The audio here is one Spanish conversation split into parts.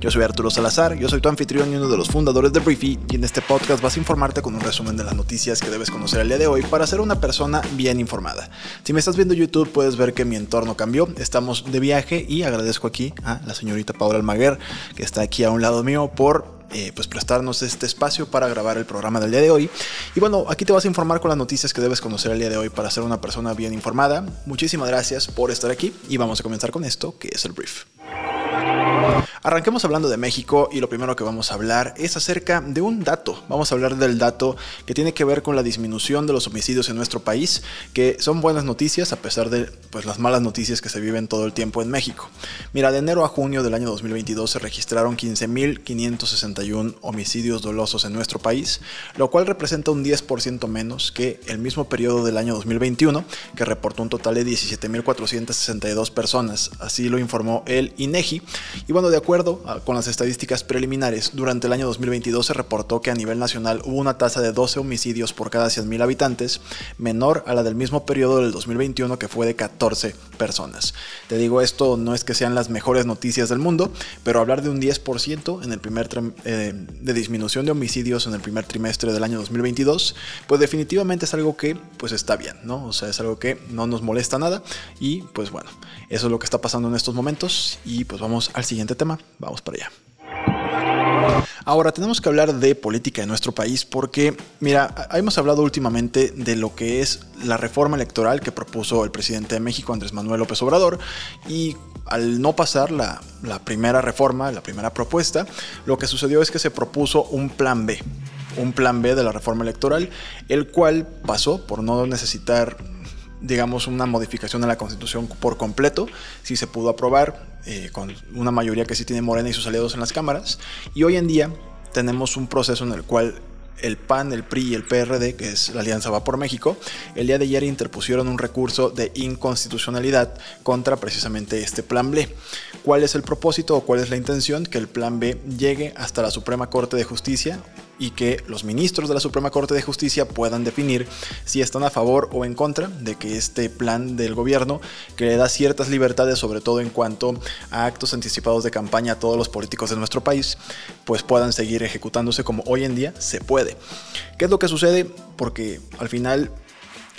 Yo soy Arturo Salazar, yo soy tu anfitrión y uno de los fundadores de Briefy y en este podcast vas a informarte con un resumen de las noticias que debes conocer el día de hoy para ser una persona bien informada. Si me estás viendo YouTube puedes ver que mi entorno cambió, estamos de viaje y agradezco aquí a la señorita Paula Almaguer que está aquí a un lado mío por eh, pues prestarnos este espacio para grabar el programa del día de hoy. Y bueno, aquí te vas a informar con las noticias que debes conocer el día de hoy para ser una persona bien informada. Muchísimas gracias por estar aquí y vamos a comenzar con esto que es el brief. Arranquemos hablando de México y lo primero que vamos a hablar es acerca de un dato. Vamos a hablar del dato que tiene que ver con la disminución de los homicidios en nuestro país, que son buenas noticias a pesar de pues, las malas noticias que se viven todo el tiempo en México. Mira, de enero a junio del año 2022 se registraron 15.561 homicidios dolosos en nuestro país, lo cual representa un 10% menos que el mismo periodo del año 2021, que reportó un total de 17.462 personas. Así lo informó el INEGI. Y bueno, de acuerdo acuerdo con las estadísticas preliminares, durante el año 2022 se reportó que a nivel nacional hubo una tasa de 12 homicidios por cada 100.000 habitantes, menor a la del mismo periodo del 2021 que fue de 14 personas. Te digo, esto no es que sean las mejores noticias del mundo, pero hablar de un 10% en el primer eh, de disminución de homicidios en el primer trimestre del año 2022, pues definitivamente es algo que pues está bien, ¿no? O sea, es algo que no nos molesta nada y pues bueno, eso es lo que está pasando en estos momentos y pues vamos al siguiente tema. Vamos para allá. Ahora tenemos que hablar de política en nuestro país porque, mira, hemos hablado últimamente de lo que es la reforma electoral que propuso el presidente de México, Andrés Manuel López Obrador, y al no pasar la, la primera reforma, la primera propuesta, lo que sucedió es que se propuso un plan B, un plan B de la reforma electoral, el cual pasó por no necesitar digamos, una modificación a la Constitución por completo, si se pudo aprobar eh, con una mayoría que sí tiene Morena y sus aliados en las cámaras. Y hoy en día tenemos un proceso en el cual el PAN, el PRI y el PRD, que es la Alianza Va por México, el día de ayer interpusieron un recurso de inconstitucionalidad contra precisamente este plan B. ¿Cuál es el propósito o cuál es la intención? Que el plan B llegue hasta la Suprema Corte de Justicia y que los ministros de la Suprema Corte de Justicia puedan definir si están a favor o en contra de que este plan del gobierno, que le da ciertas libertades, sobre todo en cuanto a actos anticipados de campaña a todos los políticos de nuestro país, pues puedan seguir ejecutándose como hoy en día se puede. ¿Qué es lo que sucede? Porque al final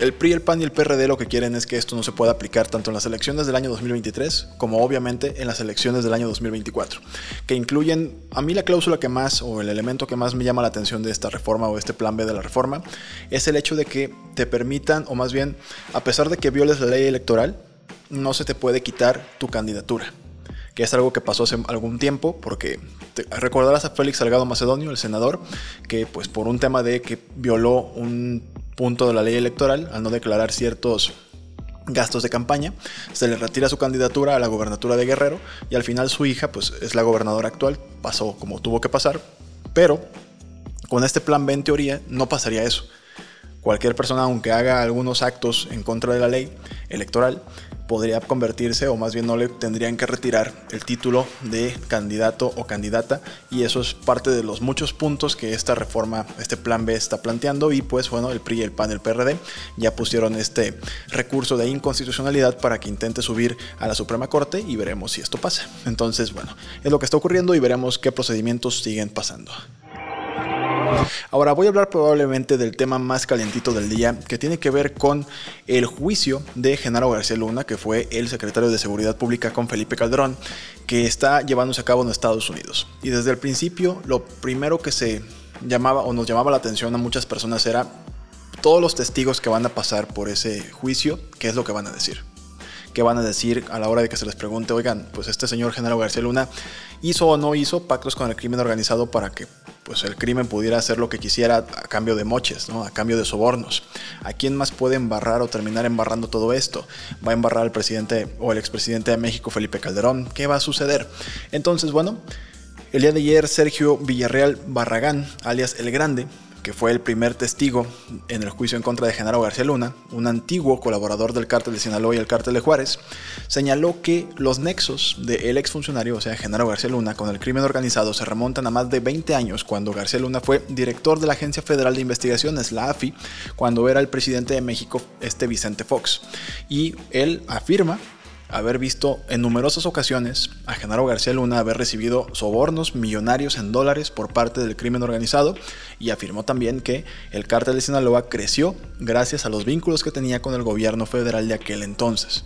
el PRI, el PAN y el PRD lo que quieren es que esto no se pueda aplicar tanto en las elecciones del año 2023 como obviamente en las elecciones del año 2024, que incluyen a mí la cláusula que más o el elemento que más me llama la atención de esta reforma o este plan B de la reforma es el hecho de que te permitan o más bien a pesar de que violes la ley electoral, no se te puede quitar tu candidatura que es algo que pasó hace algún tiempo, porque recordarás a Félix Salgado Macedonio, el senador, que pues por un tema de que violó un punto de la ley electoral al no declarar ciertos gastos de campaña, se le retira su candidatura a la gobernatura de Guerrero y al final su hija pues es la gobernadora actual, pasó como tuvo que pasar, pero con este plan B en teoría no pasaría eso. Cualquier persona aunque haga algunos actos en contra de la ley electoral podría convertirse o más bien no le tendrían que retirar el título de candidato o candidata y eso es parte de los muchos puntos que esta reforma, este plan B está planteando y pues bueno, el PRI, el PAN, el PRD ya pusieron este recurso de inconstitucionalidad para que intente subir a la Suprema Corte y veremos si esto pasa. Entonces, bueno, es lo que está ocurriendo y veremos qué procedimientos siguen pasando. Ahora voy a hablar probablemente del tema más calentito del día, que tiene que ver con el juicio de Genaro García Luna, que fue el secretario de Seguridad Pública con Felipe Calderón, que está llevándose a cabo en Estados Unidos. Y desde el principio, lo primero que se llamaba o nos llamaba la atención a muchas personas era todos los testigos que van a pasar por ese juicio, qué es lo que van a decir qué van a decir a la hora de que se les pregunte, oigan, pues este señor Genaro García Luna hizo o no hizo pactos con el crimen organizado para que pues el crimen pudiera hacer lo que quisiera a cambio de moches, ¿no? a cambio de sobornos. ¿A quién más puede embarrar o terminar embarrando todo esto? ¿Va a embarrar el presidente o el expresidente de México, Felipe Calderón? ¿Qué va a suceder? Entonces, bueno, el día de ayer Sergio Villarreal Barragán, alias El Grande, que fue el primer testigo en el juicio en contra de Genaro García Luna, un antiguo colaborador del cártel de Sinaloa y el cártel de Juárez, señaló que los nexos del exfuncionario, o sea, Genaro García Luna, con el crimen organizado se remontan a más de 20 años cuando García Luna fue director de la Agencia Federal de Investigaciones, la AFI, cuando era el presidente de México, este Vicente Fox. Y él afirma haber visto en numerosas ocasiones a Genaro García Luna haber recibido sobornos millonarios en dólares por parte del crimen organizado y afirmó también que el cártel de Sinaloa creció gracias a los vínculos que tenía con el gobierno federal de aquel entonces.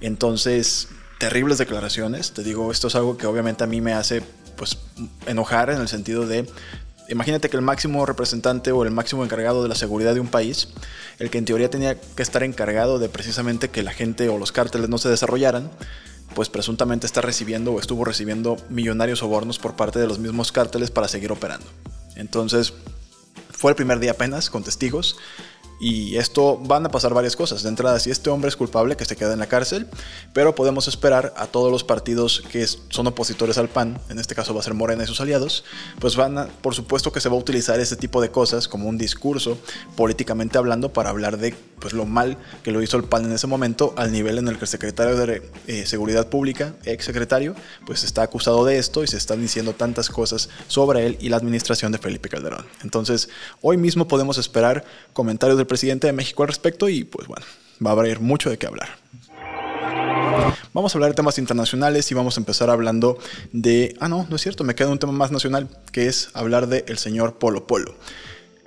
Entonces, terribles declaraciones, te digo, esto es algo que obviamente a mí me hace pues enojar en el sentido de Imagínate que el máximo representante o el máximo encargado de la seguridad de un país, el que en teoría tenía que estar encargado de precisamente que la gente o los cárteles no se desarrollaran, pues presuntamente está recibiendo o estuvo recibiendo millonarios sobornos por parte de los mismos cárteles para seguir operando. Entonces, fue el primer día apenas con testigos y esto van a pasar varias cosas. De entrada, si este hombre es culpable, que se quede en la cárcel, pero podemos esperar a todos los partidos que son opositores al PAN, en este caso va a ser Morena y sus aliados, pues van a, por supuesto que se va a utilizar ese tipo de cosas como un discurso políticamente hablando para hablar de pues lo mal que lo hizo el PAN en ese momento al nivel en el que el secretario de eh, Seguridad Pública, ex secretario, pues está acusado de esto y se están diciendo tantas cosas sobre él y la administración de Felipe Calderón. Entonces, hoy mismo podemos esperar comentarios del presidente de México al respecto y pues bueno, va a haber mucho de qué hablar. Vamos a hablar de temas internacionales y vamos a empezar hablando de... Ah, no, no es cierto, me queda un tema más nacional, que es hablar de el señor Polo Polo.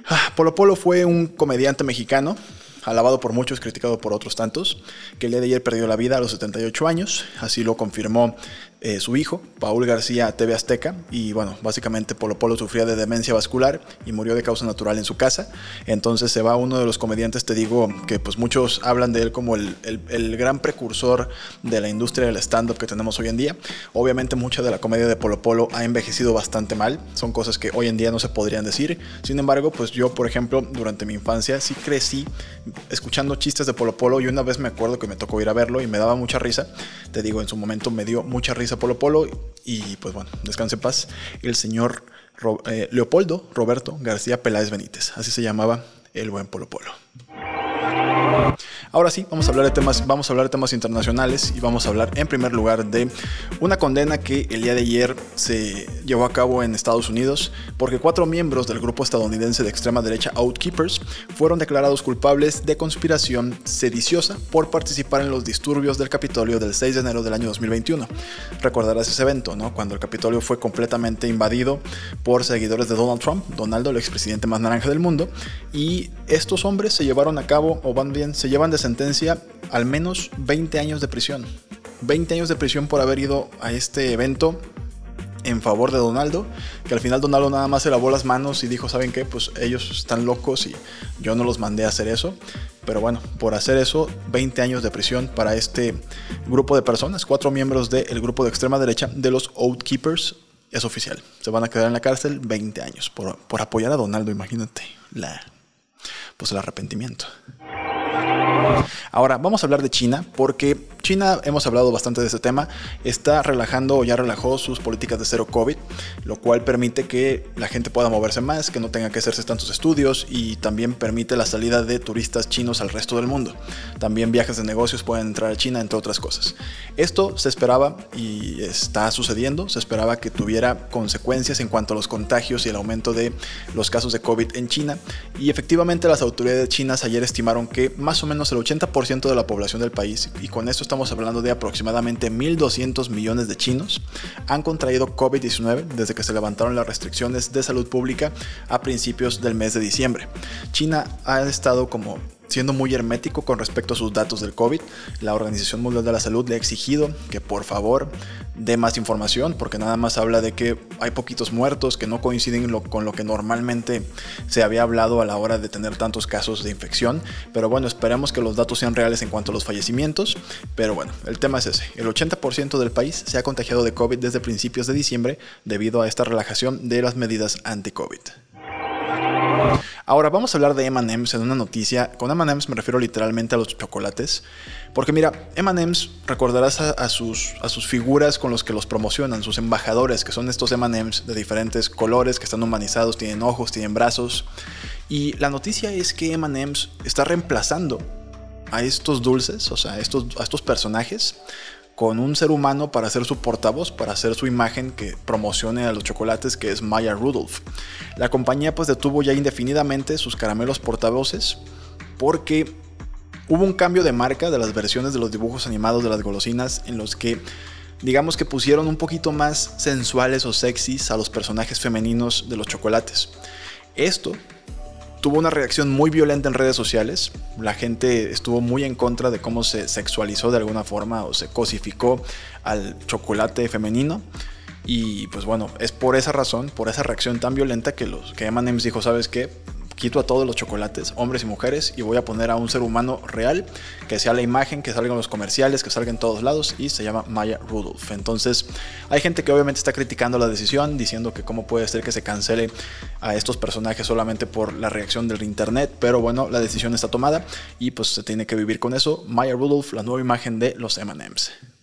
Ah, Polo Polo fue un comediante mexicano, alabado por muchos, criticado por otros tantos, que el día de ayer perdió la vida a los 78 años, así lo confirmó eh, su hijo, Paul García TV Azteca, y bueno, básicamente Polo Polo sufría de demencia vascular y murió de causa natural en su casa. Entonces se va uno de los comediantes, te digo, que pues muchos hablan de él como el, el, gran precursor de la industria del stand-up que tenemos hoy en día. Obviamente mucha de la comedia de Polo Polo ha envejecido bastante mal, son cosas que hoy en día no se podrían decir. Sin embargo, pues yo, por ejemplo, durante mi infancia sí crecí escuchando chistes de Polo Polo y una vez me acuerdo que me tocó ir a verlo y me daba mucha risa. Te digo, en su momento me dio mucha risa a Polo Polo y pues bueno, descanse en paz el señor eh, Leopoldo Roberto García Peláez Benítez, así se llamaba el buen Polo Polo. Ahora sí, vamos a hablar de temas, vamos a hablar de temas internacionales y vamos a hablar en primer lugar de una condena que el día de ayer se llevó a cabo en Estados Unidos porque cuatro miembros del grupo estadounidense de extrema derecha Outkeepers fueron declarados culpables de conspiración sediciosa por participar en los disturbios del Capitolio del 6 de enero del año 2021. Recordarás ese evento, ¿no? Cuando el Capitolio fue completamente invadido por seguidores de Donald Trump, Donaldo, el expresidente más naranja del mundo, y estos hombres se llevaron a cabo, o van bien, se llevan de sentencia al menos 20 años de prisión. 20 años de prisión por haber ido a este evento en favor de Donaldo, que al final Donaldo nada más se lavó las manos y dijo, ¿saben qué? Pues ellos están locos y yo no los mandé a hacer eso. Pero bueno, por hacer eso, 20 años de prisión para este grupo de personas, cuatro miembros del grupo de extrema derecha de los Outkeepers, es oficial. Se van a quedar en la cárcel 20 años por, por apoyar a Donaldo, imagínate. La, pues el arrepentimiento. Ahora, vamos a hablar de China porque China, hemos hablado bastante de este tema, está relajando o ya relajó sus políticas de cero COVID, lo cual permite que la gente pueda moverse más, que no tenga que hacerse tantos estudios y también permite la salida de turistas chinos al resto del mundo. También viajes de negocios pueden entrar a China, entre otras cosas. Esto se esperaba y está sucediendo, se esperaba que tuviera consecuencias en cuanto a los contagios y el aumento de los casos de COVID en China y efectivamente las autoridades chinas ayer estimaron que más o menos el 80% de la población del país, y con esto estamos hablando de aproximadamente 1.200 millones de chinos, han contraído COVID-19 desde que se levantaron las restricciones de salud pública a principios del mes de diciembre. China ha estado como siendo muy hermético con respecto a sus datos del COVID. La Organización Mundial de la Salud le ha exigido que por favor dé más información porque nada más habla de que hay poquitos muertos que no coinciden con lo que normalmente se había hablado a la hora de tener tantos casos de infección. Pero bueno, esperemos que los datos sean reales en cuanto a los fallecimientos. Pero bueno, el tema es ese. El 80% del país se ha contagiado de COVID desde principios de diciembre debido a esta relajación de las medidas anti-COVID. Ahora vamos a hablar de M&M's en una noticia. Con M&M's me refiero literalmente a los chocolates. Porque mira, M&M's recordarás a, sus, a sus figuras con los que los promocionan, sus embajadores, que son estos M&M's de diferentes colores, que están humanizados, tienen ojos, tienen brazos. Y la noticia es que M&M's está reemplazando a estos dulces, o sea, estos, a estos personajes, con un ser humano para hacer su portavoz, para hacer su imagen que promocione a los chocolates, que es Maya Rudolph. La compañía pues detuvo ya indefinidamente sus caramelos portavoces porque hubo un cambio de marca de las versiones de los dibujos animados de las golosinas en los que digamos que pusieron un poquito más sensuales o sexys a los personajes femeninos de los chocolates. Esto tuvo una reacción muy violenta en redes sociales. La gente estuvo muy en contra de cómo se sexualizó de alguna forma o se cosificó al chocolate femenino. Y pues bueno, es por esa razón, por esa reacción tan violenta que los que M&M's dijo, ¿sabes qué? Quito a todos los chocolates, hombres y mujeres, y voy a poner a un ser humano real, que sea la imagen, que salga en los comerciales, que salga en todos lados, y se llama Maya Rudolph. Entonces, hay gente que obviamente está criticando la decisión, diciendo que cómo puede ser que se cancele a estos personajes solamente por la reacción del internet, pero bueno, la decisión está tomada y pues se tiene que vivir con eso. Maya Rudolph, la nueva imagen de los MMs.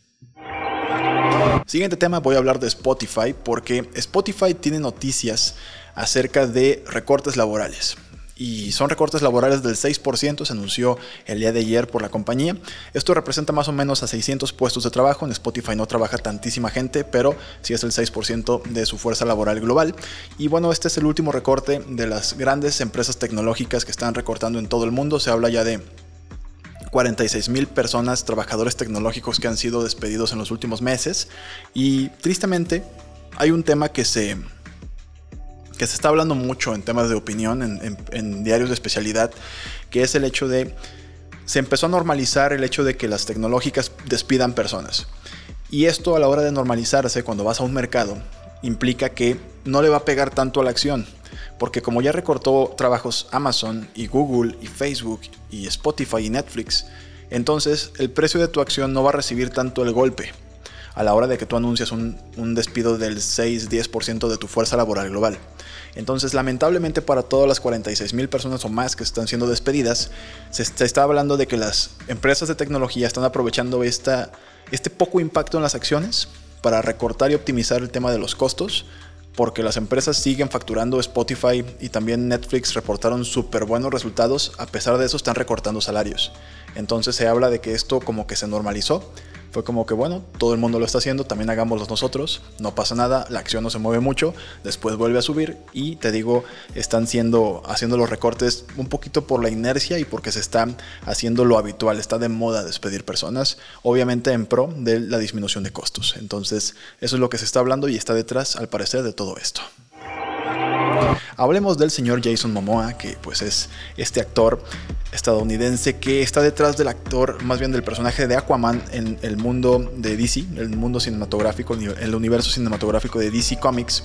Siguiente tema, voy a hablar de Spotify porque Spotify tiene noticias acerca de recortes laborales y son recortes laborales del 6%, se anunció el día de ayer por la compañía. Esto representa más o menos a 600 puestos de trabajo. En Spotify no trabaja tantísima gente, pero sí es el 6% de su fuerza laboral global. Y bueno, este es el último recorte de las grandes empresas tecnológicas que están recortando en todo el mundo. Se habla ya de 46 mil personas, trabajadores tecnológicos que han sido despedidos en los últimos meses. Y tristemente hay un tema que se que se está hablando mucho en temas de opinión, en, diarios de especialidad, que es el hecho de, se empezó a normalizar el hecho de que las tecnológicas despidan personas. Y esto a la hora de normalizarse, cuando vas a un mercado, implica que no le va a pegar tanto a la acción. Porque como ya recortó trabajos Amazon y Google y Facebook y Spotify y Netflix, entonces el precio de tu acción no va a recibir tanto el golpe a la hora de que tú anuncias un, despido del 6-10% de tu fuerza laboral global. Entonces, lamentablemente para todas las 46 mil personas o más que están siendo despedidas, se, está hablando de que las empresas de tecnología están aprovechando esta, este poco impacto en las acciones para recortar y optimizar el tema de los costos, porque las empresas siguen facturando Spotify y también Netflix reportaron súper buenos resultados, a pesar de eso están recortando salarios. Entonces se habla de que esto como que se normalizó fue como que bueno, todo el mundo lo está haciendo, también hagámoslo nosotros, no pasa nada, la acción no se mueve mucho, después vuelve a subir y te digo, están siendo, haciendo los recortes un poquito por la inercia y porque se está haciendo lo habitual, está de moda despedir personas, obviamente en pro de la disminución de costos. Entonces, eso es lo que se está hablando y está detrás, al parecer, de todo esto. Hablemos del señor Jason Momoa, que pues es este actor estadounidense que está detrás del actor, más bien del personaje de Aquaman en el mundo de DC, el mundo cinematográfico, el universo cinematográfico de DC Comics.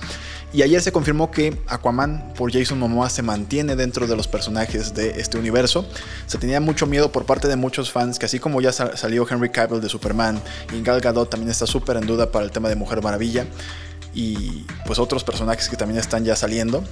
Y ayer se confirmó que Aquaman por Jason Momoa se mantiene dentro de los personajes de este universo. Se tenía mucho miedo por parte de muchos fans que así como ya salió Henry Cavill de Superman y Gal Gadot también está súper en duda para el tema de Mujer Maravilla y pues otros personajes que también están ya saliendo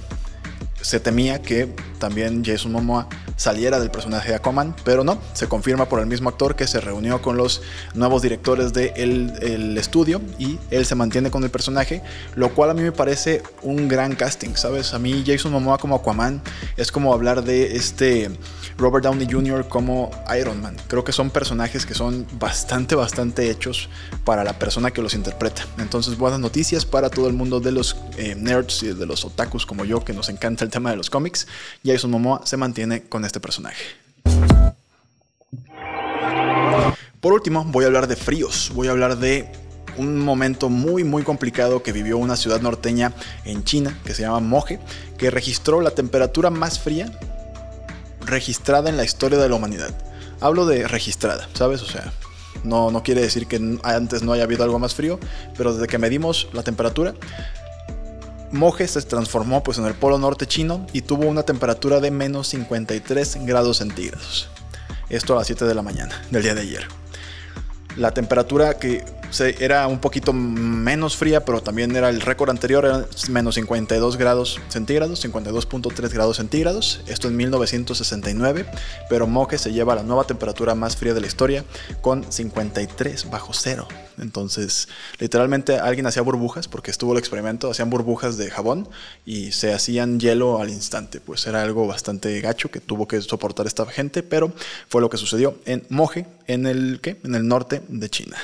se temía que también Jason Momoa saliera del personaje de Aquaman, pero no, se confirma por el mismo actor que se reunió con los nuevos directores del de el estudio y él se mantiene con el personaje, lo cual a mí me parece un gran casting, ¿sabes? A mí Jason Momoa como Aquaman es como hablar de este Robert Downey Jr. como Iron Man. Creo que son personajes que son bastante, bastante hechos para la persona que los interpreta. Entonces, buenas noticias para todo el mundo de los eh, nerds y de los otakus como yo que nos encanta el tema de los cómics. Jason Momoa se mantiene con este personaje. Por último, voy a hablar de fríos. Voy a hablar de un momento muy muy complicado que vivió una ciudad norteña en China que se llama Moje, que registró la temperatura más fría registrada en la historia de la humanidad. Hablo de registrada, ¿sabes? O sea, no, no quiere decir que antes no haya habido algo más frío, pero desde que medimos la temperatura, Moje se transformó pues en el polo norte chino y tuvo una temperatura de menos 53 grados centígrados. Esto a las 7 de la mañana del día de ayer. La temperatura que era un poquito menos fría, pero también era el récord anterior, era menos 52 grados centígrados, 52.3 grados centígrados. Esto en 1969, pero Moje se lleva la nueva temperatura más fría de la historia con 53 bajo cero. Entonces, literalmente alguien hacía burbujas, porque estuvo el experimento, hacían burbujas de jabón y se hacían hielo al instante. Pues era algo bastante gacho que tuvo que soportar esta gente, pero fue lo que sucedió en Moje, en el, ¿qué? En el norte de China.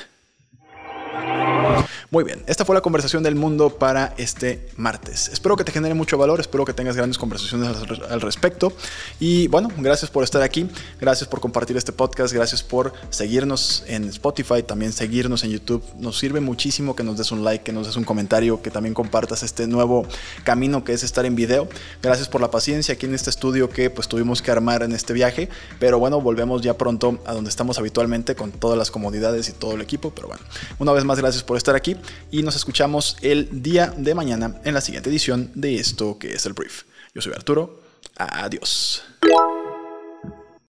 Muy bien, esta fue la conversación del mundo para este martes. Espero que te genere mucho valor, espero que tengas grandes conversaciones al respecto. Y bueno, gracias por estar aquí, gracias por compartir este podcast, gracias por seguirnos en Spotify, también seguirnos en YouTube. Nos sirve muchísimo que nos des un like, que nos des un comentario, que también compartas este nuevo camino que es estar en video. Gracias por la paciencia aquí en este estudio que pues tuvimos que armar en este viaje, pero bueno, volvemos ya pronto a donde estamos habitualmente con todas las comodidades y todo el equipo, pero bueno, una vez más gracias por estar aquí y nos escuchamos el día de mañana en la siguiente edición de esto que es el brief. Yo soy Arturo. Adiós.